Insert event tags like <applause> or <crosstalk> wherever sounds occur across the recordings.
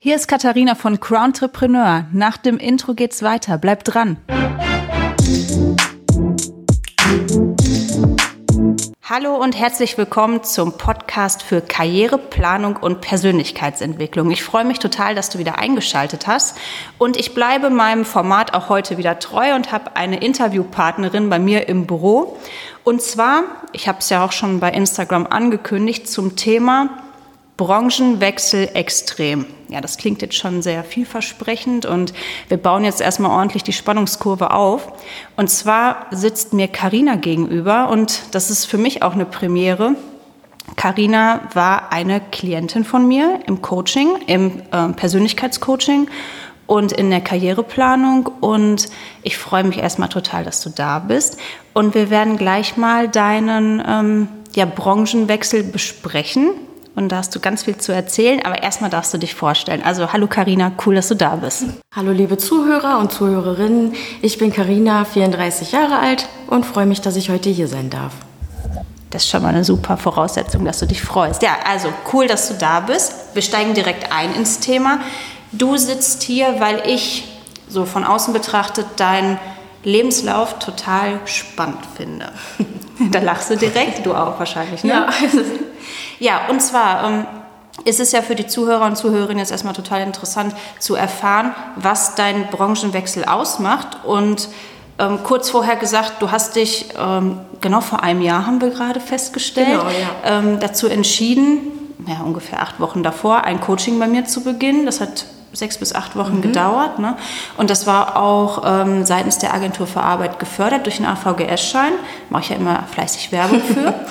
Hier ist Katharina von Crowntrepreneur. Nach dem Intro geht's weiter. Bleibt dran. Hallo und herzlich willkommen zum Podcast für Karriereplanung und Persönlichkeitsentwicklung. Ich freue mich total, dass du wieder eingeschaltet hast und ich bleibe meinem Format auch heute wieder treu und habe eine Interviewpartnerin bei mir im Büro. Und zwar, ich habe es ja auch schon bei Instagram angekündigt, zum Thema Branchenwechsel extrem. Ja, das klingt jetzt schon sehr vielversprechend und wir bauen jetzt erstmal ordentlich die Spannungskurve auf. Und zwar sitzt mir Karina gegenüber und das ist für mich auch eine Premiere. Karina war eine Klientin von mir im Coaching, im äh, Persönlichkeitscoaching und in der Karriereplanung. Und ich freue mich erstmal total, dass du da bist. Und wir werden gleich mal deinen ähm, ja, Branchenwechsel besprechen. Und da hast du ganz viel zu erzählen, aber erstmal darfst du dich vorstellen. Also hallo Karina, cool, dass du da bist. Hallo liebe Zuhörer und Zuhörerinnen, ich bin Karina, 34 Jahre alt und freue mich, dass ich heute hier sein darf. Das ist schon mal eine super Voraussetzung, dass du dich freust. Ja, also cool, dass du da bist. Wir steigen direkt ein ins Thema. Du sitzt hier, weil ich so von außen betrachtet deinen Lebenslauf total spannend finde. <laughs> da lachst du direkt, du auch wahrscheinlich, ne? Ja, ja, und zwar ähm, ist es ja für die Zuhörer und Zuhörerinnen jetzt erstmal total interessant zu erfahren, was dein Branchenwechsel ausmacht. Und ähm, kurz vorher gesagt, du hast dich, ähm, genau vor einem Jahr haben wir gerade festgestellt, genau, ja. ähm, dazu entschieden, ja, ungefähr acht Wochen davor, ein Coaching bei mir zu beginnen. Das hat sechs bis acht Wochen mhm. gedauert. Ne? Und das war auch ähm, seitens der Agentur für Arbeit gefördert durch den AVGS-Schein. Mache ich ja immer fleißig Werbung für. <laughs>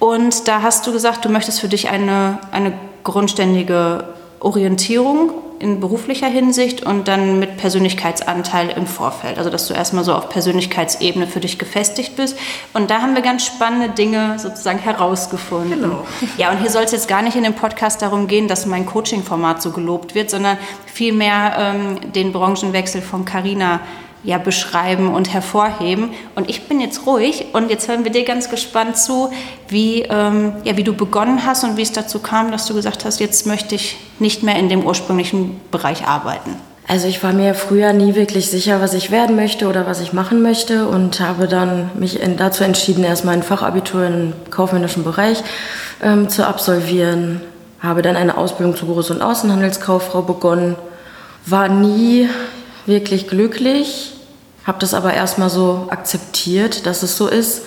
Und da hast du gesagt, du möchtest für dich eine, eine grundständige Orientierung in beruflicher Hinsicht und dann mit Persönlichkeitsanteil im Vorfeld. Also dass du erstmal so auf Persönlichkeitsebene für dich gefestigt bist. Und da haben wir ganz spannende Dinge sozusagen herausgefunden. Genau. Ja, und hier soll es jetzt gar nicht in dem Podcast darum gehen, dass mein Coaching-Format so gelobt wird, sondern vielmehr ähm, den Branchenwechsel von Carina ja, beschreiben und hervorheben. Und ich bin jetzt ruhig und jetzt hören wir dir ganz gespannt zu, wie, ähm, ja, wie du begonnen hast und wie es dazu kam, dass du gesagt hast, jetzt möchte ich nicht mehr in dem ursprünglichen Bereich arbeiten. Also ich war mir früher nie wirklich sicher, was ich werden möchte oder was ich machen möchte und habe dann mich dazu entschieden, erstmal ein Fachabitur im kaufmännischen Bereich ähm, zu absolvieren. Habe dann eine Ausbildung zur Groß- und Außenhandelskauffrau begonnen. War nie wirklich glücklich, habe das aber erstmal so akzeptiert, dass es so ist.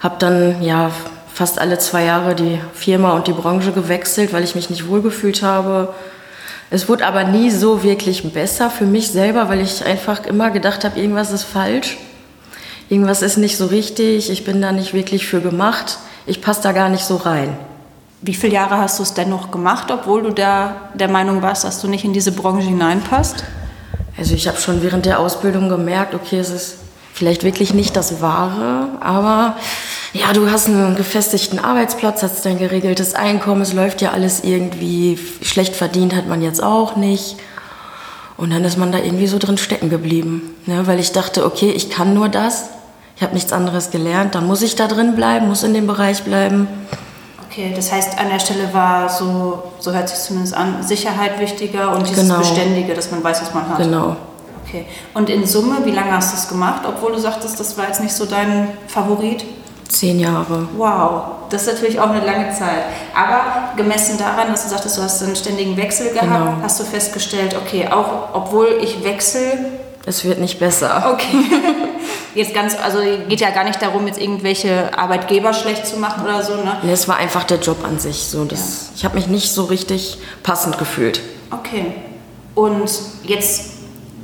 Habe dann ja fast alle zwei Jahre die Firma und die Branche gewechselt, weil ich mich nicht wohlgefühlt habe. Es wurde aber nie so wirklich besser für mich selber, weil ich einfach immer gedacht habe, irgendwas ist falsch, irgendwas ist nicht so richtig, ich bin da nicht wirklich für gemacht, ich passe da gar nicht so rein. Wie viele Jahre hast du es denn noch gemacht, obwohl du da der Meinung warst, dass du nicht in diese Branche hineinpasst? Also ich habe schon während der Ausbildung gemerkt, okay, es ist vielleicht wirklich nicht das Wahre, aber ja, du hast einen gefestigten Arbeitsplatz, hast dein geregeltes Einkommen, es läuft ja alles irgendwie, schlecht verdient hat man jetzt auch nicht. Und dann ist man da irgendwie so drin stecken geblieben, ne? weil ich dachte, okay, ich kann nur das, ich habe nichts anderes gelernt, dann muss ich da drin bleiben, muss in dem Bereich bleiben. Okay, das heißt, an der Stelle war so, so hört sich zumindest an, Sicherheit wichtiger und dieses genau. Beständige, dass man weiß, was man hat. Genau. Okay. Und in Summe, wie lange hast du es gemacht, obwohl du sagtest, das war jetzt nicht so dein Favorit? Zehn Jahre. Wow, das ist natürlich auch eine lange Zeit. Aber gemessen daran, dass du sagtest, du hast einen ständigen Wechsel gehabt, genau. hast du festgestellt, okay, auch obwohl ich wechsle, es wird nicht besser. Okay. <laughs> Jetzt ganz, also geht ja gar nicht darum, jetzt irgendwelche Arbeitgeber schlecht zu machen oder so, ne? Nee, es war einfach der Job an sich. So, das, ja. Ich habe mich nicht so richtig passend gefühlt. Okay. Und jetzt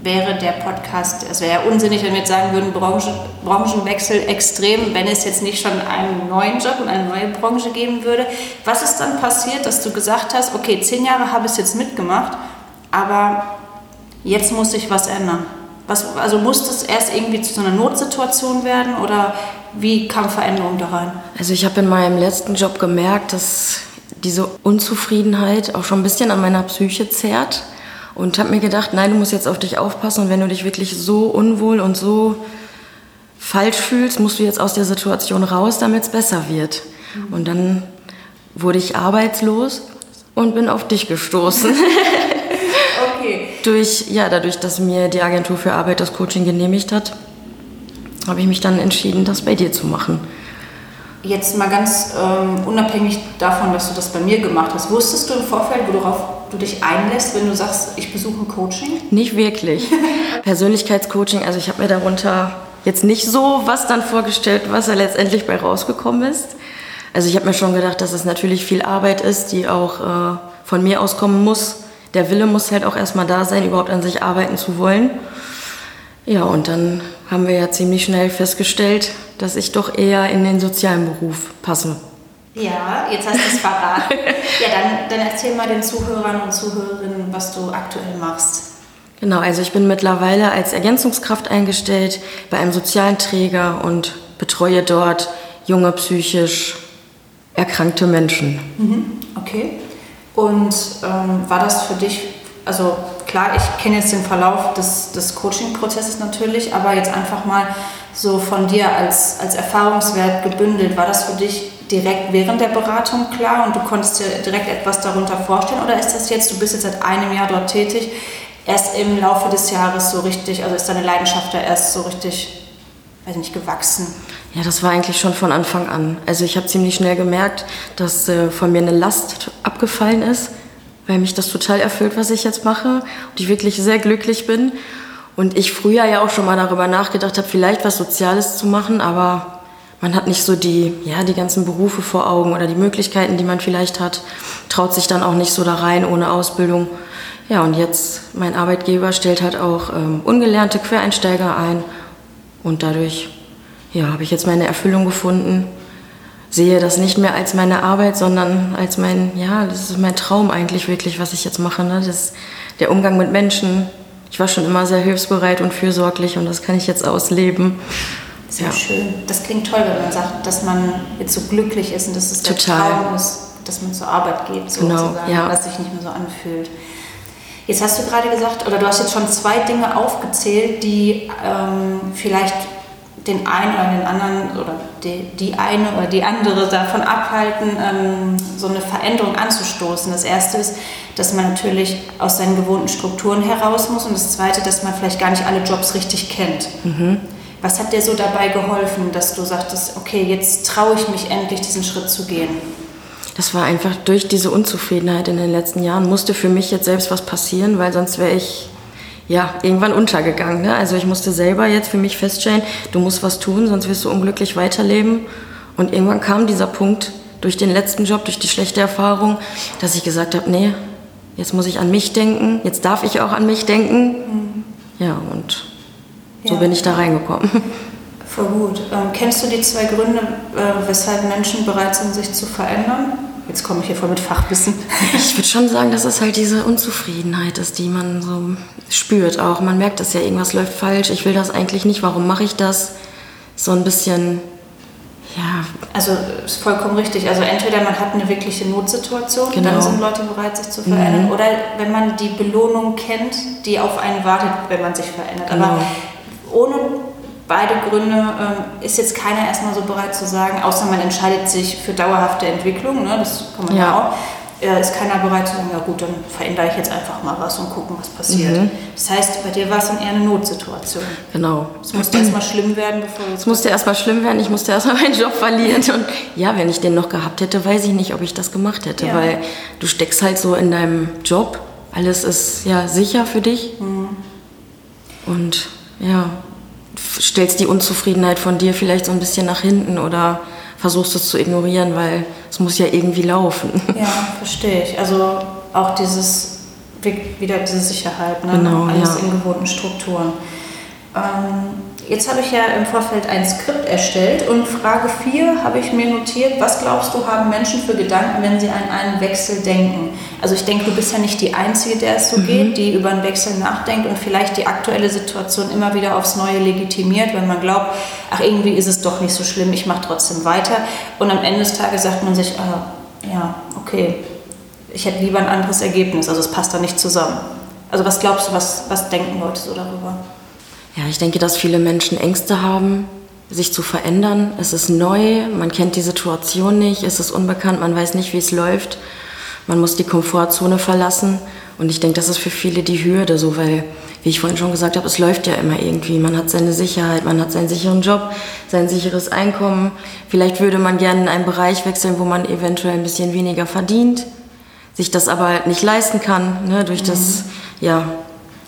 wäre der Podcast, es wäre ja unsinnig, wenn wir jetzt sagen würden, Branchen, Branchenwechsel extrem, wenn es jetzt nicht schon einen neuen Job und eine neue Branche geben würde. Was ist dann passiert, dass du gesagt hast, okay, zehn Jahre habe ich es jetzt mitgemacht, aber jetzt muss sich was ändern? Was, also musste es erst irgendwie zu so einer Notsituation werden oder wie kam Veränderung da rein? Also ich habe in meinem letzten Job gemerkt, dass diese Unzufriedenheit auch schon ein bisschen an meiner Psyche zerrt und habe mir gedacht, nein, du musst jetzt auf dich aufpassen und wenn du dich wirklich so unwohl und so falsch fühlst, musst du jetzt aus der Situation raus, damit es besser wird. Und dann wurde ich arbeitslos und bin auf dich gestoßen. <laughs> durch, ja, dadurch, dass mir die Agentur für Arbeit das Coaching genehmigt hat, habe ich mich dann entschieden, das bei dir zu machen. Jetzt mal ganz ähm, unabhängig davon, dass du das bei mir gemacht hast, wusstest du im Vorfeld, worauf du dich einlässt, wenn du sagst, ich besuche ein Coaching? Nicht wirklich. <laughs> Persönlichkeitscoaching, also ich habe mir darunter jetzt nicht so was dann vorgestellt, was da letztendlich bei rausgekommen ist. Also ich habe mir schon gedacht, dass es natürlich viel Arbeit ist, die auch äh, von mir auskommen muss. Der Wille muss halt auch erstmal da sein, überhaupt an sich arbeiten zu wollen. Ja, und dann haben wir ja ziemlich schnell festgestellt, dass ich doch eher in den sozialen Beruf passe. Ja, jetzt hast du es verraten. <laughs> ja, dann, dann erzähl mal den Zuhörern und Zuhörerinnen, was du aktuell machst. Genau, also ich bin mittlerweile als Ergänzungskraft eingestellt bei einem sozialen Träger und betreue dort junge psychisch erkrankte Menschen. Mhm, okay. Und ähm, war das für dich, also klar, ich kenne jetzt den Verlauf des, des Coaching-Prozesses natürlich, aber jetzt einfach mal so von dir als, als Erfahrungswert gebündelt, war das für dich direkt während der Beratung klar und du konntest dir direkt etwas darunter vorstellen? Oder ist das jetzt, du bist jetzt seit einem Jahr dort tätig, erst im Laufe des Jahres so richtig, also ist deine Leidenschaft da erst so richtig, weiß nicht, gewachsen? Ja, das war eigentlich schon von Anfang an. Also ich habe ziemlich schnell gemerkt, dass äh, von mir eine Last abgefallen ist, weil mich das total erfüllt, was ich jetzt mache und ich wirklich sehr glücklich bin. Und ich früher ja auch schon mal darüber nachgedacht habe, vielleicht was Soziales zu machen, aber man hat nicht so die, ja, die ganzen Berufe vor Augen oder die Möglichkeiten, die man vielleicht hat, traut sich dann auch nicht so da rein ohne Ausbildung. Ja, und jetzt, mein Arbeitgeber stellt halt auch ähm, ungelernte Quereinsteiger ein und dadurch, ja, habe ich jetzt meine Erfüllung gefunden. Sehe das nicht mehr als meine Arbeit, sondern als mein, ja, das ist mein Traum eigentlich wirklich, was ich jetzt mache. Ne? Das, der Umgang mit Menschen. Ich war schon immer sehr hilfsbereit und fürsorglich und das kann ich jetzt ausleben. Sehr ja. schön. Das klingt toll, wenn man sagt, dass man jetzt so glücklich ist und dass es der Total. Traum ist, dass man zur Arbeit geht, genau, sozusagen, ja. was sich nicht mehr so anfühlt. Jetzt hast du gerade gesagt, oder du hast jetzt schon zwei Dinge aufgezählt, die ähm, vielleicht den einen oder den anderen oder die, die eine oder die andere davon abhalten, ähm, so eine Veränderung anzustoßen. Das erste ist, dass man natürlich aus seinen gewohnten Strukturen heraus muss und das zweite, dass man vielleicht gar nicht alle Jobs richtig kennt. Mhm. Was hat dir so dabei geholfen, dass du sagtest, okay, jetzt traue ich mich endlich, diesen Schritt zu gehen? Das war einfach durch diese Unzufriedenheit in den letzten Jahren, musste für mich jetzt selbst was passieren, weil sonst wäre ich ja, irgendwann untergegangen. Ne? Also ich musste selber jetzt für mich feststellen, du musst was tun, sonst wirst du unglücklich weiterleben. Und irgendwann kam dieser Punkt durch den letzten Job, durch die schlechte Erfahrung, dass ich gesagt habe, nee, jetzt muss ich an mich denken, jetzt darf ich auch an mich denken. Mhm. Ja, und so ja. bin ich da reingekommen. Voll gut. Ähm, kennst du die zwei Gründe, äh, weshalb Menschen bereit sind, sich zu verändern? Jetzt komme ich hier voll mit Fachwissen. Ich würde schon sagen, dass es halt diese Unzufriedenheit ist, die man so spürt auch. Man merkt, dass ja irgendwas läuft falsch. Ich will das eigentlich nicht. Warum mache ich das? So ein bisschen, ja. Also ist vollkommen richtig. Also entweder man hat eine wirkliche Notsituation, genau. dann sind Leute bereit, sich zu verändern. Mhm. Oder wenn man die Belohnung kennt, die auf einen wartet, wenn man sich verändert. Genau. Aber ohne beide Gründe ähm, ist jetzt keiner erstmal so bereit zu sagen, außer man entscheidet sich für dauerhafte Entwicklung, ne, das kann man ja, auch. Äh, ist keiner bereit zu sagen, ja gut, dann verändere ich jetzt einfach mal was und gucken, was passiert. Mhm. Das heißt, bei dir war es dann eher eine Notsituation. Genau. Es musste erstmal schlimm werden, bevor Es musste erstmal schlimm werden, ich musste erstmal meinen Job verlieren. Und ja, wenn ich den noch gehabt hätte, weiß ich nicht, ob ich das gemacht hätte, ja. weil du steckst halt so in deinem Job, alles ist ja sicher für dich. Mhm. Und ja, stellst die Unzufriedenheit von dir vielleicht so ein bisschen nach hinten oder versuchst es zu ignorieren, weil es muss ja irgendwie laufen. <laughs> Ja, verstehe ich. Also auch dieses, wieder diese Sicherheit, ne? genau, alles ja. in gewohnten Strukturen. Ähm, Jetzt habe ich ja im Vorfeld ein Skript erstellt und Frage 4 habe ich mir notiert, was glaubst du, haben Menschen für Gedanken, wenn sie an einen Wechsel denken? Also ich denke, du bist ja nicht die Einzige, der es so mhm. geht, die über einen Wechsel nachdenkt und vielleicht die aktuelle Situation immer wieder aufs Neue legitimiert, wenn man glaubt, ach irgendwie ist es doch nicht so schlimm, ich mache trotzdem weiter. Und am Ende des Tages sagt man sich, ah, ja, okay, ich hätte lieber ein anderes Ergebnis, also es passt da nicht zusammen. Also was glaubst du, was, was denken Leute so darüber? Ja, ich denke, dass viele Menschen Ängste haben, sich zu verändern. Es ist neu, man kennt die Situation nicht, es ist unbekannt, man weiß nicht, wie es läuft. Man muss die Komfortzone verlassen Und ich denke, das ist für viele die Hürde, so weil, wie ich vorhin schon gesagt habe, es läuft ja immer irgendwie. Man hat seine Sicherheit, man hat seinen sicheren Job, sein sicheres Einkommen. Vielleicht würde man gerne in einen Bereich wechseln, wo man eventuell ein bisschen weniger verdient, sich das aber nicht leisten kann, ne, durch das, mhm. ja.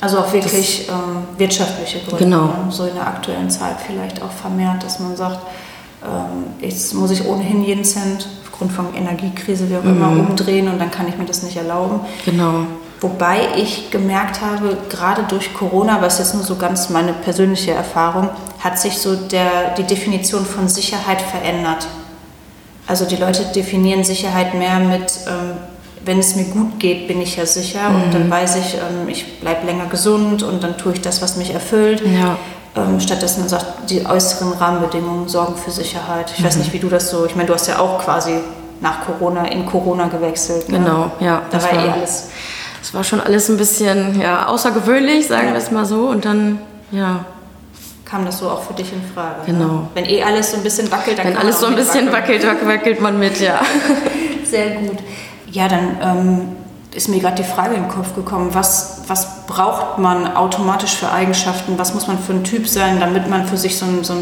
Also auch wirklich ähm, wirtschaftliche Gründe. Genau. Ne? So in der aktuellen Zeit vielleicht auch vermehrt, dass man sagt, ähm, jetzt muss ich ohnehin jeden Cent aufgrund von Energiekrise, wie auch immer, mhm. umdrehen und dann kann ich mir das nicht erlauben. Genau. Wobei ich gemerkt habe, gerade durch Corona, was jetzt nur so ganz meine persönliche Erfahrung, hat sich so der, die Definition von Sicherheit verändert. Also die Leute definieren Sicherheit mehr mit, ähm, wenn es mir gut geht, bin ich ja sicher mhm. und dann weiß ich, ähm, ich bleibe länger gesund und dann tue ich das, was mich erfüllt. Ja. Ähm, stattdessen man sagt, die äußeren Rahmenbedingungen sorgen für Sicherheit. Ich mhm. weiß nicht, wie du das so, ich meine, du hast ja auch quasi nach Corona in Corona gewechselt. Ne? Genau, ja. Da war eh alles es war schon alles ein bisschen ja, außergewöhnlich, sagen ja. wir es mal so. Und dann, ja. Kam das so auch für dich in Frage? Ne? Genau. Ne? Wenn eh alles so ein bisschen wackelt, dann Wenn alles so ein bisschen wackelt, wackelt man mit, ja. <laughs> Sehr gut. Ja, dann ähm, ist mir gerade die Frage in den Kopf gekommen, was, was braucht man automatisch für Eigenschaften? Was muss man für ein Typ sein, damit man für sich so einen, so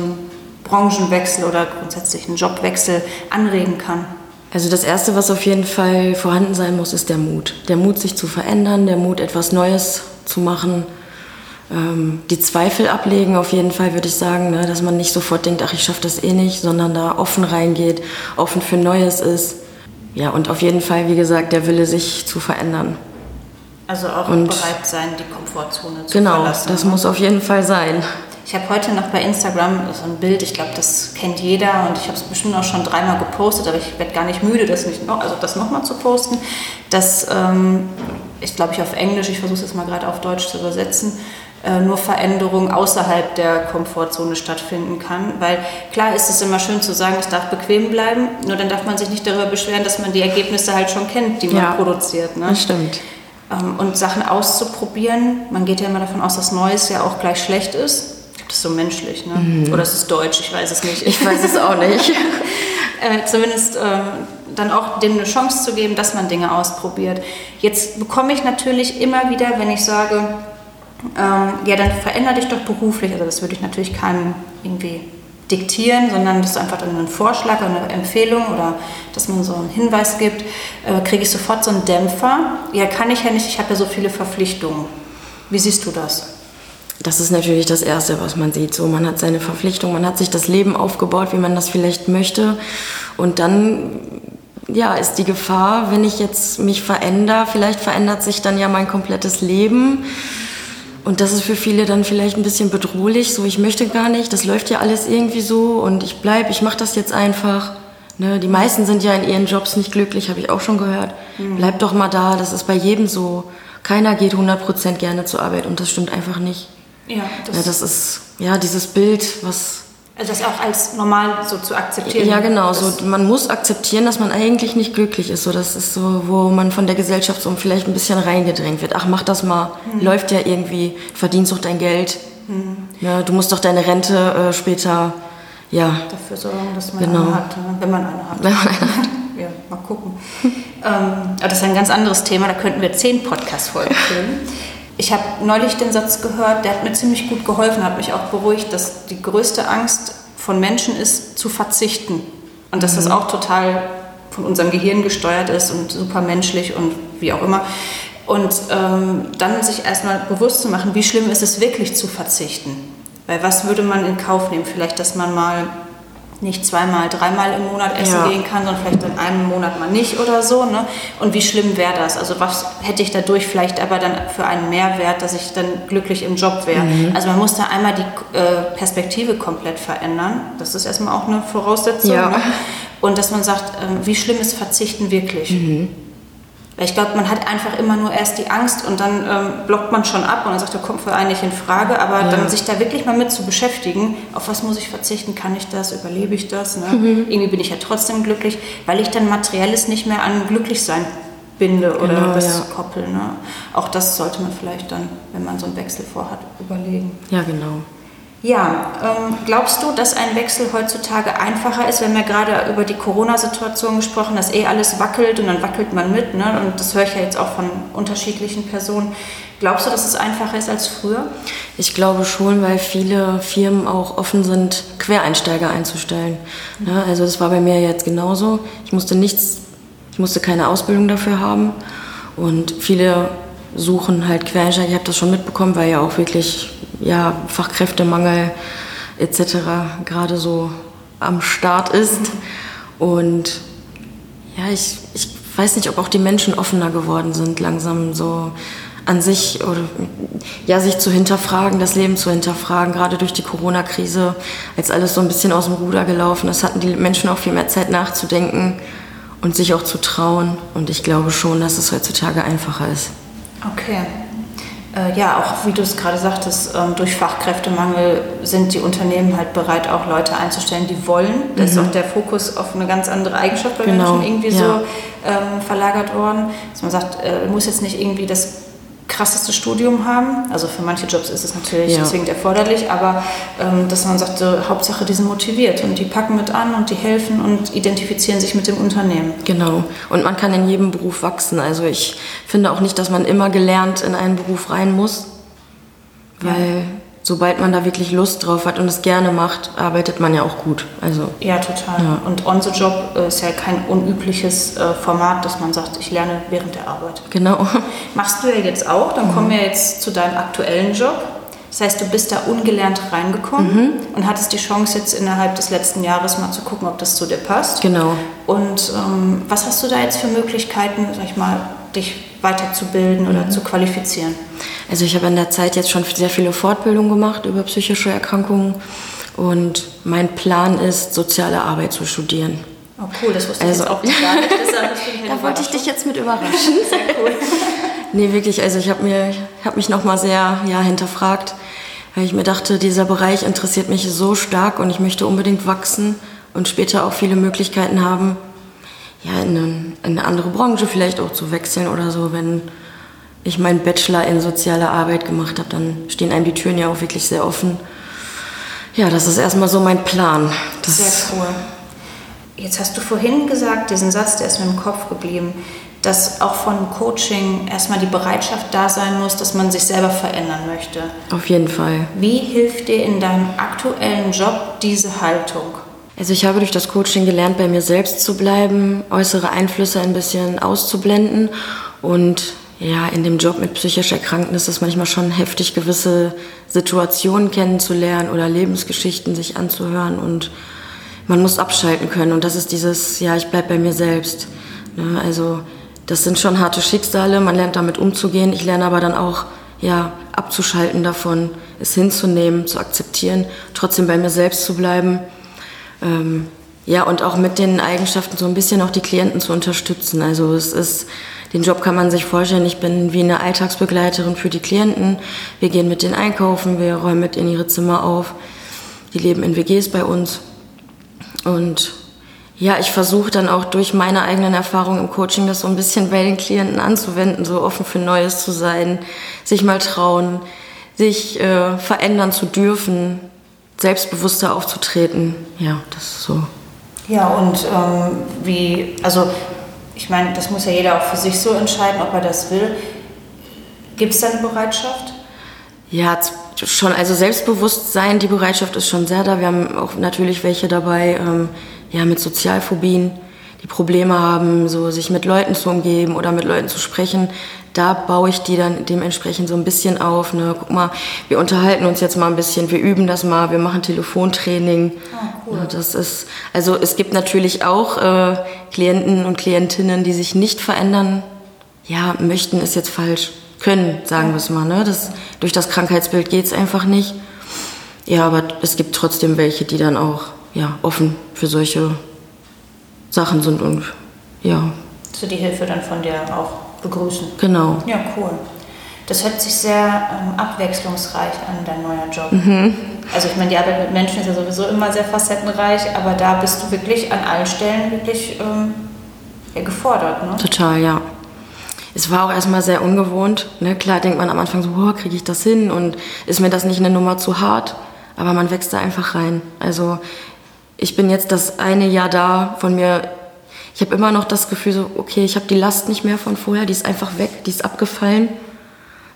Branchenwechsel oder grundsätzlich einen Jobwechsel anregen kann? Also das Erste, was auf jeden Fall vorhanden sein muss, ist der Mut. Der Mut, sich zu verändern, der Mut, etwas Neues zu machen. Ähm, die Zweifel ablegen, auf jeden Fall würde ich sagen, ne, dass man nicht sofort denkt, ach, ich schaffe das eh nicht, sondern da offen reingeht, offen für Neues ist. Ja, und auf jeden Fall, wie gesagt, der Wille, sich zu verändern. Also auch und bereit sein, die Komfortzone zu genau, verlassen. Genau, das ne? muss auf jeden Fall sein. Ich habe heute noch bei Instagram so ein Bild, ich glaube, das kennt jeder und ich habe es bestimmt auch schon dreimal gepostet, aber ich werde gar nicht müde, das, nicht noch, also das nochmal zu posten. Das ähm, ist, glaube ich, auf Englisch, ich versuche es jetzt mal gerade auf Deutsch zu übersetzen, nur Veränderung außerhalb der Komfortzone stattfinden kann. Weil klar ist es immer schön zu sagen, es darf bequem bleiben, nur dann darf man sich nicht darüber beschweren, dass man die Ergebnisse halt schon kennt, die man ja, produziert. Ne? Das stimmt. Ähm, und Sachen auszuprobieren, man geht ja immer davon aus, dass Neues ja auch gleich schlecht ist das ist so menschlich, ne? Mhm. Oder es ist deutsch, ich weiß es nicht. Ich weiß es auch nicht. <laughs> äh, zumindest äh, dann auch dem eine Chance zu geben, dass man Dinge ausprobiert. Jetzt bekomme ich natürlich immer wieder, wenn ich sage, ähm, ja, dann verändere dich doch beruflich. Also das würde ich natürlich keinem irgendwie diktieren, sondern das ist einfach dann ein Vorschlag oder eine Empfehlung oder dass man so einen Hinweis gibt, äh, kriege ich sofort so einen Dämpfer. Ja, kann ich ja nicht, ich habe ja so viele Verpflichtungen. Wie siehst du das? Das ist natürlich das Erste, was man sieht. So, man hat seine Verpflichtung, man hat sich das Leben aufgebaut, wie man das vielleicht möchte. Und dann, ja, ist die Gefahr, wenn ich jetzt mich verändere, vielleicht verändert sich dann ja mein komplettes Leben. Und das ist für viele dann vielleicht ein bisschen bedrohlich. So, ich möchte gar nicht, das läuft ja alles irgendwie so und ich bleibe, ich mache das jetzt einfach. Ne, die meisten sind ja in ihren Jobs nicht glücklich, habe ich auch schon gehört. Mhm. Bleib doch mal da, das ist bei jedem so. Keiner geht 100% gerne zur Arbeit und das stimmt einfach nicht. Ja, das, ja, das ist ja dieses Bild, was also das auch als normal so zu akzeptieren. Ja, genau. So, man muss akzeptieren, dass man eigentlich nicht glücklich ist. So, das ist so, wo man von der Gesellschaft so vielleicht ein bisschen reingedrängt wird. Ach, mach das mal. Hm. Läuft ja irgendwie. Verdienst doch dein Geld. Hm. Ja, du musst doch deine Rente äh, später, ja. Dafür sorgen, dass man genau. eine hat, ne? wenn man eine hat. Wenn man eine hat. <laughs> ja, mal gucken. ähm, aber das ist ein ganz anderes Thema. Da könnten wir zehn Podcast-Folgen <laughs> filmen. Ich habe neulich den Satz gehört, der hat mir ziemlich gut geholfen, hat mich auch beruhigt, dass die größte Angst von Menschen ist, zu verzichten. Und dass mhm. das auch total von unserem Gehirn gesteuert ist und super menschlich und wie auch immer. Und ähm, dann sich erstmal bewusst zu machen, wie schlimm ist es wirklich zu verzichten. Weil was würde man in Kauf nehmen? Vielleicht, dass man mal nicht zweimal, dreimal im Monat essen ja. gehen kann, sondern vielleicht in einem Monat mal nicht oder so. Ne? Und wie schlimm wäre das? Also was hätte ich dadurch vielleicht aber dann für einen Mehrwert, dass ich dann glücklich im Job wäre? Mhm. Also man muss da einmal die äh, Perspektive komplett verändern. Das ist erstmal auch eine Voraussetzung. Ja. Ne? Und dass man sagt, äh, wie schlimm ist Verzichten wirklich? Mhm. Ich glaube, man hat einfach immer nur erst die Angst und dann ähm, blockt man schon ab und dann sagt, da kommt für einen nicht in Frage. Aber ja. dann sich da wirklich mal mit zu beschäftigen, auf was muss ich verzichten, kann ich das, überlebe ich das? Ne? Mhm. Irgendwie bin ich ja trotzdem glücklich, weil ich dann Materielles nicht mehr an Glücklichsein binde oder genau, das ja. koppel. Ne? Auch das sollte man vielleicht dann, wenn man so einen Wechsel vorhat, überlegen. Ja, genau. Ja, ähm, glaubst du, dass ein Wechsel heutzutage einfacher ist? Wir haben ja gerade über die Corona-Situation gesprochen, dass eh alles wackelt und dann wackelt man mit. Ne? Und das höre ich ja jetzt auch von unterschiedlichen Personen. Glaubst du, dass es einfacher ist als früher? Ich glaube schon, weil viele Firmen auch offen sind, Quereinsteiger einzustellen. Ja, also das war bei mir jetzt genauso. Ich musste nichts, ich musste keine Ausbildung dafür haben. Und viele suchen halt Quereinsteiger. Ich habe das schon mitbekommen, weil ja auch wirklich ja, Fachkräftemangel etc. gerade so am Start ist. Und ja, ich, ich weiß nicht, ob auch die Menschen offener geworden sind, langsam so an sich oder ja, sich zu hinterfragen, das Leben zu hinterfragen, gerade durch die Corona-Krise, als alles so ein bisschen aus dem Ruder gelaufen ist, hatten die Menschen auch viel mehr Zeit nachzudenken und sich auch zu trauen. Und ich glaube schon, dass es heutzutage einfacher ist. Okay. Äh, ja, auch wie du es gerade sagtest, ähm, durch Fachkräftemangel sind die Unternehmen halt bereit, auch Leute einzustellen, die wollen. Da mhm. ist auch der Fokus auf eine ganz andere Eigenschaft bei genau. Menschen irgendwie ja. so ähm, verlagert worden. Dass man sagt, äh, muss jetzt nicht irgendwie das krasseste Studium haben. Also für manche Jobs ist es natürlich ja. zwingend erforderlich, aber ähm, dass man sagt, äh, Hauptsache, die sind motiviert und die packen mit an und die helfen und identifizieren sich mit dem Unternehmen. Genau. Und man kann in jedem Beruf wachsen. Also ich finde auch nicht, dass man immer gelernt in einen Beruf rein muss, weil ja sobald man da wirklich Lust drauf hat und es gerne macht, arbeitet man ja auch gut. Also, ja, total. Ja. Und On the Job ist ja kein unübliches äh, Format, dass man sagt, ich lerne während der Arbeit. Genau. <laughs> Machst du ja jetzt auch. Dann mhm. kommen wir jetzt zu deinem aktuellen Job. Das heißt, du bist da ungelernt reingekommen mhm. und hattest die Chance jetzt innerhalb des letzten Jahres mal zu gucken, ob das zu dir passt. Genau. Und ähm, was hast du da jetzt für Möglichkeiten, sag ich mal, dich weiterzubilden oder mhm. zu qualifizieren? Also ich habe in der Zeit jetzt schon sehr viele Fortbildungen gemacht über psychische Erkrankungen und mein Plan ist, soziale Arbeit zu studieren. Oh cool, das wusste also, ich auch nicht. <laughs> da wollte ich dich jetzt mit überraschen. <laughs> Sehr cool. <laughs> nee, wirklich, also ich habe hab mich nochmal sehr ja, hinterfragt, weil ich mir dachte, dieser Bereich interessiert mich so stark und ich möchte unbedingt wachsen und später auch viele Möglichkeiten haben, ja, in eine, in eine andere Branche vielleicht auch zu wechseln oder so. Wenn ich meinen Bachelor in soziale Arbeit gemacht habe, dann stehen einem die Türen ja auch wirklich sehr offen. Ja, das ist erstmal so mein Plan. Das sehr cool. Jetzt hast du vorhin gesagt, diesen Satz, der ist mir im Kopf geblieben, dass auch von Coaching erstmal die Bereitschaft da sein muss, dass man sich selber verändern möchte. Auf jeden Fall. Wie hilft dir in deinem aktuellen Job diese Haltung? Also ich habe durch das Coaching gelernt, bei mir selbst zu bleiben, äußere Einflüsse ein bisschen auszublenden. Und ja, in dem Job mit psychisch Erkrankten ist es manchmal schon heftig, gewisse Situationen kennenzulernen oder Lebensgeschichten sich anzuhören. Und man muss abschalten können. Und das ist dieses, ja, ich bleibe bei mir selbst. Ne? Also das sind schon harte Schicksale, man lernt damit umzugehen, ich lerne aber dann auch, ja, abzuschalten davon, es hinzunehmen, zu akzeptieren, trotzdem bei mir selbst zu bleiben ähm, ja, und auch mit den Eigenschaften so ein bisschen auch die Klienten zu unterstützen. Also es ist, den Job kann man sich vorstellen, ich bin wie eine Alltagsbegleiterin für die Klienten. Wir gehen mit denen einkaufen, wir räumen mit in ihre Zimmer auf. Die leben in WGs bei uns. Und ja, ich versuche dann auch durch meine eigenen Erfahrungen im Coaching das so ein bisschen bei den Klienten anzuwenden, so offen für Neues zu sein, sich mal trauen, sich äh, verändern zu dürfen, selbstbewusster aufzutreten. Ja, das ist so. Ja, und ähm, wie, also ich meine, das muss ja jeder auch für sich so entscheiden, ob er das will. Gibt es da eine Bereitschaft? Ja, schon, also Selbstbewusstsein, die Bereitschaft ist schon sehr da. Wir haben auch natürlich welche dabei, ähm, ja, mit Sozialphobien die Probleme haben, so sich mit Leuten zu umgeben oder mit Leuten zu sprechen, da baue ich die dann dementsprechend so ein bisschen auf. Ne? Guck mal, wir unterhalten uns jetzt mal ein bisschen, wir üben das mal, wir machen Telefontraining. Oh, cool. Das ist, also es gibt natürlich auch äh, Klienten und Klientinnen, die sich nicht verändern. Ja, möchten ist jetzt falsch. Können, sagen ja. wir es mal. Ne? Das, durch das Krankheitsbild geht es einfach nicht. Ja, aber es gibt trotzdem welche, die dann auch ja, offen für solche Sachen sind und ja. So die Hilfe dann von dir auch begrüßen. Genau. Ja, cool. Das hört sich sehr ähm, abwechslungsreich an, dein neuer Job. Mhm. Also ich meine, die Arbeit mit Menschen ist ja sowieso immer sehr facettenreich, aber da bist du wirklich an allen Stellen wirklich ähm, ja, gefordert. Ne? Total, ja. Es war auch erstmal sehr ungewohnt. Ne? Klar denkt man am Anfang so, kriege ich das hin und ist mir das nicht eine Nummer zu hart? aber man wächst da einfach rein. Also ich bin jetzt das eine Jahr da von mir. Ich habe immer noch das Gefühl, so, okay, ich habe die Last nicht mehr von vorher, die ist einfach weg, die ist abgefallen.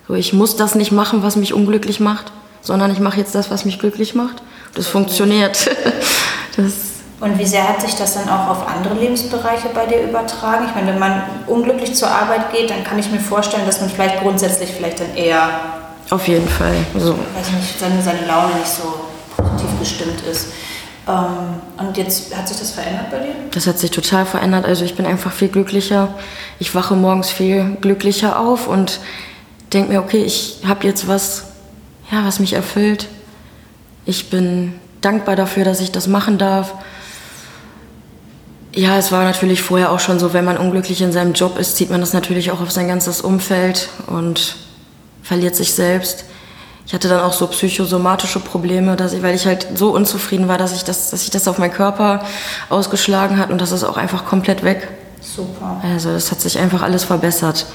So, ich muss das nicht machen, was mich unglücklich macht, sondern ich mache jetzt das, was mich glücklich macht. Das funktioniert. <laughs> das und wie sehr hat sich das dann auch auf andere Lebensbereiche bei dir übertragen? Ich meine, wenn man unglücklich zur Arbeit geht, dann kann ich mir vorstellen, dass man vielleicht grundsätzlich vielleicht dann eher... Auf jeden Fall. So. Weiß nicht, seine, seine Laune nicht so positiv gestimmt ist. Ähm, und jetzt hat sich das verändert bei dir? Das hat sich total verändert. Also ich bin einfach viel glücklicher. Ich wache morgens viel glücklicher auf und denke mir, okay, ich habe jetzt was, ja, was mich erfüllt. Ich bin dankbar dafür, dass ich das machen darf. Ja, es war natürlich vorher auch schon so, wenn man unglücklich in seinem Job ist, zieht man das natürlich auch auf sein ganzes Umfeld und verliert sich selbst. Ich hatte dann auch so psychosomatische Probleme, dass ich, weil ich halt so unzufrieden war, dass ich das, dass ich das auf meinen Körper ausgeschlagen hat und das ist auch einfach komplett weg. Super. Also das hat sich einfach alles verbessert.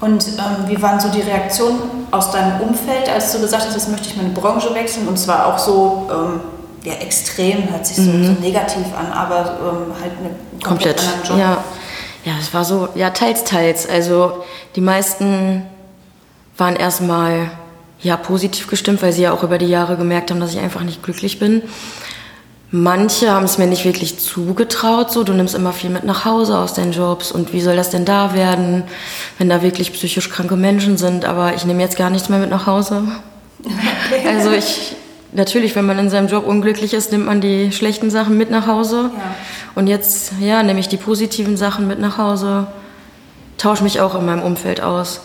Und ähm, wie waren so die Reaktionen aus deinem Umfeld, als du gesagt hast, jetzt möchte ich meine Branche wechseln und zwar auch so ähm, ja, extrem, hört sich so, mhm. so negativ an, aber ähm, halt eine komplett, komplett anderen Job. Ja. ja, es war so, ja, teils, teils. Also die meisten waren erstmal ja, positiv gestimmt, weil sie ja auch über die Jahre gemerkt haben, dass ich einfach nicht glücklich bin. Manche haben es mir nicht wirklich zugetraut, so du nimmst immer viel mit nach Hause aus deinen Jobs und wie soll das denn da werden, wenn da wirklich psychisch kranke Menschen sind, aber ich nehme jetzt gar nichts mehr mit nach Hause. Also ich, natürlich, wenn man in seinem Job unglücklich ist, nimmt man die schlechten Sachen mit nach Hause. Ja. Und jetzt, ja, nehme ich die positiven Sachen mit nach Hause, tausche mich auch in meinem Umfeld aus.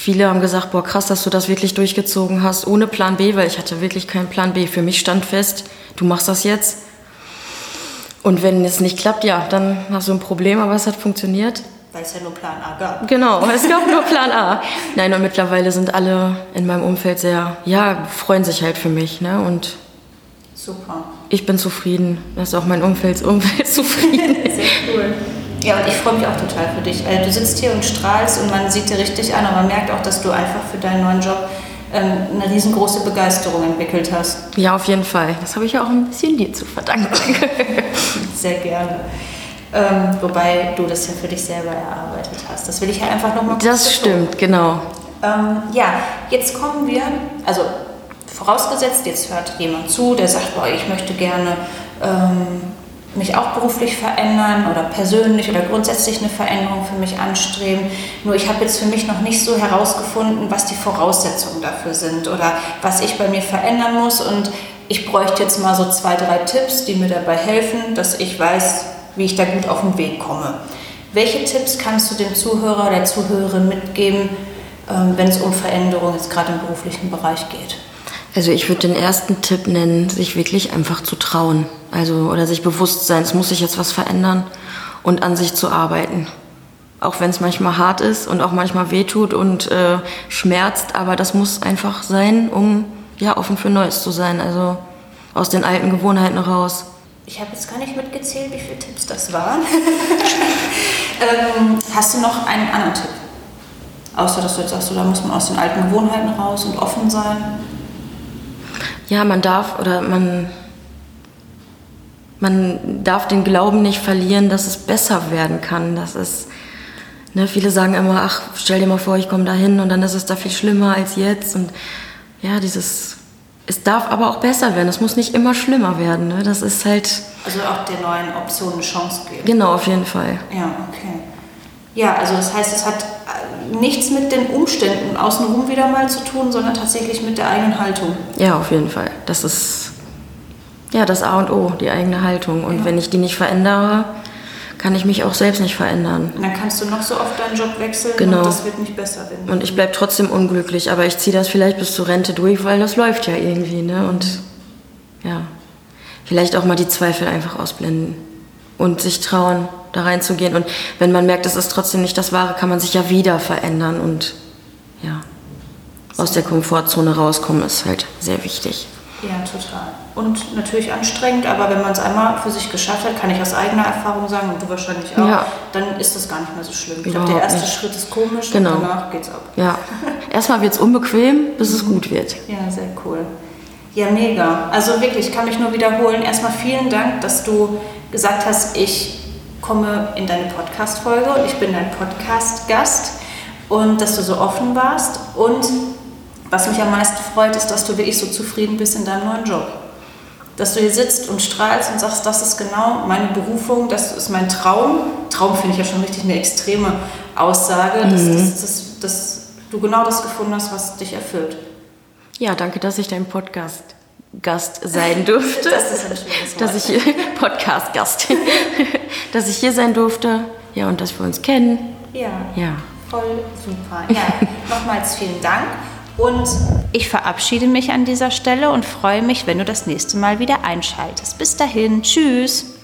Viele haben gesagt, boah, krass, dass du das wirklich durchgezogen hast, ohne Plan B, weil ich hatte wirklich keinen Plan B. Für mich stand fest, du machst das jetzt. Und wenn es nicht klappt, ja, dann hast du ein Problem, aber es hat funktioniert. Weil es ja nur Plan A gab. Genau, es gab nur <laughs> Plan A. Nein, und mittlerweile sind alle in meinem Umfeld sehr, ja, freuen sich halt für mich. Ne? Und Super. Ich bin zufrieden. Das ist auch mein Umfeld, Umfeld zufrieden. <laughs> Sehr cool. Ja, und ich freue mich auch total für dich. Also, du sitzt hier und strahlst und man sieht dir richtig an, aber man merkt auch, dass du einfach für deinen neuen Job ähm, eine riesengroße Begeisterung entwickelt hast. Ja, auf jeden Fall. Das habe ich ja auch ein bisschen dir zu verdanken. <laughs> Sehr gerne. Ähm, wobei du das ja für dich selber erarbeitet hast. Das will ich ja einfach nochmal kurz Das stimmt, genau. Ähm, ja, jetzt kommen wir, also vorausgesetzt, jetzt hört jemand zu, der sagt, boah, ich möchte gerne ähm, mich auch beruflich verändern oder persönlich oder grundsätzlich eine Veränderung für mich anstreben. Nur ich habe jetzt für mich noch nicht so herausgefunden, was die Voraussetzungen dafür sind oder was ich bei mir verändern muss. Und ich bräuchte jetzt mal so zwei, drei Tipps, die mir dabei helfen, dass ich weiß, wie ich da gut auf den Weg komme. Welche Tipps kannst du dem Zuhörer, der Zuhörerin mitgeben, ähm, wenn es um Veränderungen jetzt gerade im beruflichen Bereich geht? Also ich würde den ersten Tipp nennen, sich wirklich einfach zu trauen. Also oder sich bewusst sein, es muss sich jetzt was verändern und an sich zu arbeiten. Auch wenn es manchmal hart ist und auch manchmal wehtut und äh, schmerzt, aber das muss einfach sein, um ja offen für Neues zu sein. Also aus den alten Gewohnheiten raus. Ich habe jetzt gar nicht mitgezählt, wie viele Tipps das waren. <laughs> ähm, hast du noch einen anderen Tipp? Außer dass du jetzt sagst, da muss man aus den alten Gewohnheiten raus und offen sein ja, man darf oder man, man darf den Glauben nicht verlieren, dass es besser werden kann. Das ist, ne, viele sagen immer, ach, stell dir mal vor, ich komme da hin und dann ist es da viel schlimmer als jetzt. Und ja, dieses, es darf aber auch besser werden. Es muss nicht immer schlimmer werden. Ne? Das ist halt. Also auch der neuen Option eine Chance geben. Genau, auf jeden Fall. Ja, okay. Ja, also das heißt, es hat nichts mit den Umständen außenrum wieder mal zu tun, sondern tatsächlich mit der eigenen Haltung. Ja, auf jeden Fall. Das ist ja das A und O, die eigene Haltung. Und ja. wenn ich die nicht verändere, kann ich mich auch selbst nicht verändern. Und dann kannst du noch so oft deinen Job wechseln genau. und das wird nicht besser werden. Und ich bleibe trotzdem unglücklich, aber ich ziehe das vielleicht bis zur Rente durch, weil das läuft ja irgendwie. Ne? Und ja, vielleicht auch mal die Zweifel einfach ausblenden und sich trauen, da reinzugehen. Und wenn man merkt, es ist trotzdem nicht das Wahre, kann man sich ja wieder verändern und ja, aus der Komfortzone rauskommen ist halt sehr wichtig. Ja, total. Und natürlich anstrengend, aber wenn man es einmal für sich geschafft hat, kann ich aus eigener Erfahrung sagen, und du wahrscheinlich auch, ja. dann ist das gar nicht mehr so schlimm. Ich glaube, der erste nicht. Schritt ist komisch genau. und danach geht's ab. Ja. Erstmal wird es unbequem, bis es gut wird. Ja, sehr cool. Ja, mega. Also wirklich, ich kann mich nur wiederholen. Erstmal vielen Dank, dass du gesagt hast, ich komme in deine Podcast-Folge und ich bin dein Podcast-Gast und dass du so offen warst. Und was mich am meisten freut, ist, dass du wirklich so zufrieden bist in deinem neuen Job. Dass du hier sitzt und strahlst und sagst, das ist genau meine Berufung, das ist mein Traum. Traum finde ich ja schon richtig eine extreme Aussage, mhm. dass, dass, dass, dass du genau das gefunden hast, was dich erfüllt. Ja, danke, dass ich dein Podcast Gast sein durfte. <laughs> das ist ein schönes Wort. Dass ich hier, <laughs> Podcast Gast, <laughs> dass ich hier sein durfte. Ja, und dass wir uns kennen. Ja. Ja. Voll super. Ja, nochmals vielen Dank. Und ich verabschiede mich an dieser Stelle und freue mich, wenn du das nächste Mal wieder einschaltest. Bis dahin, tschüss.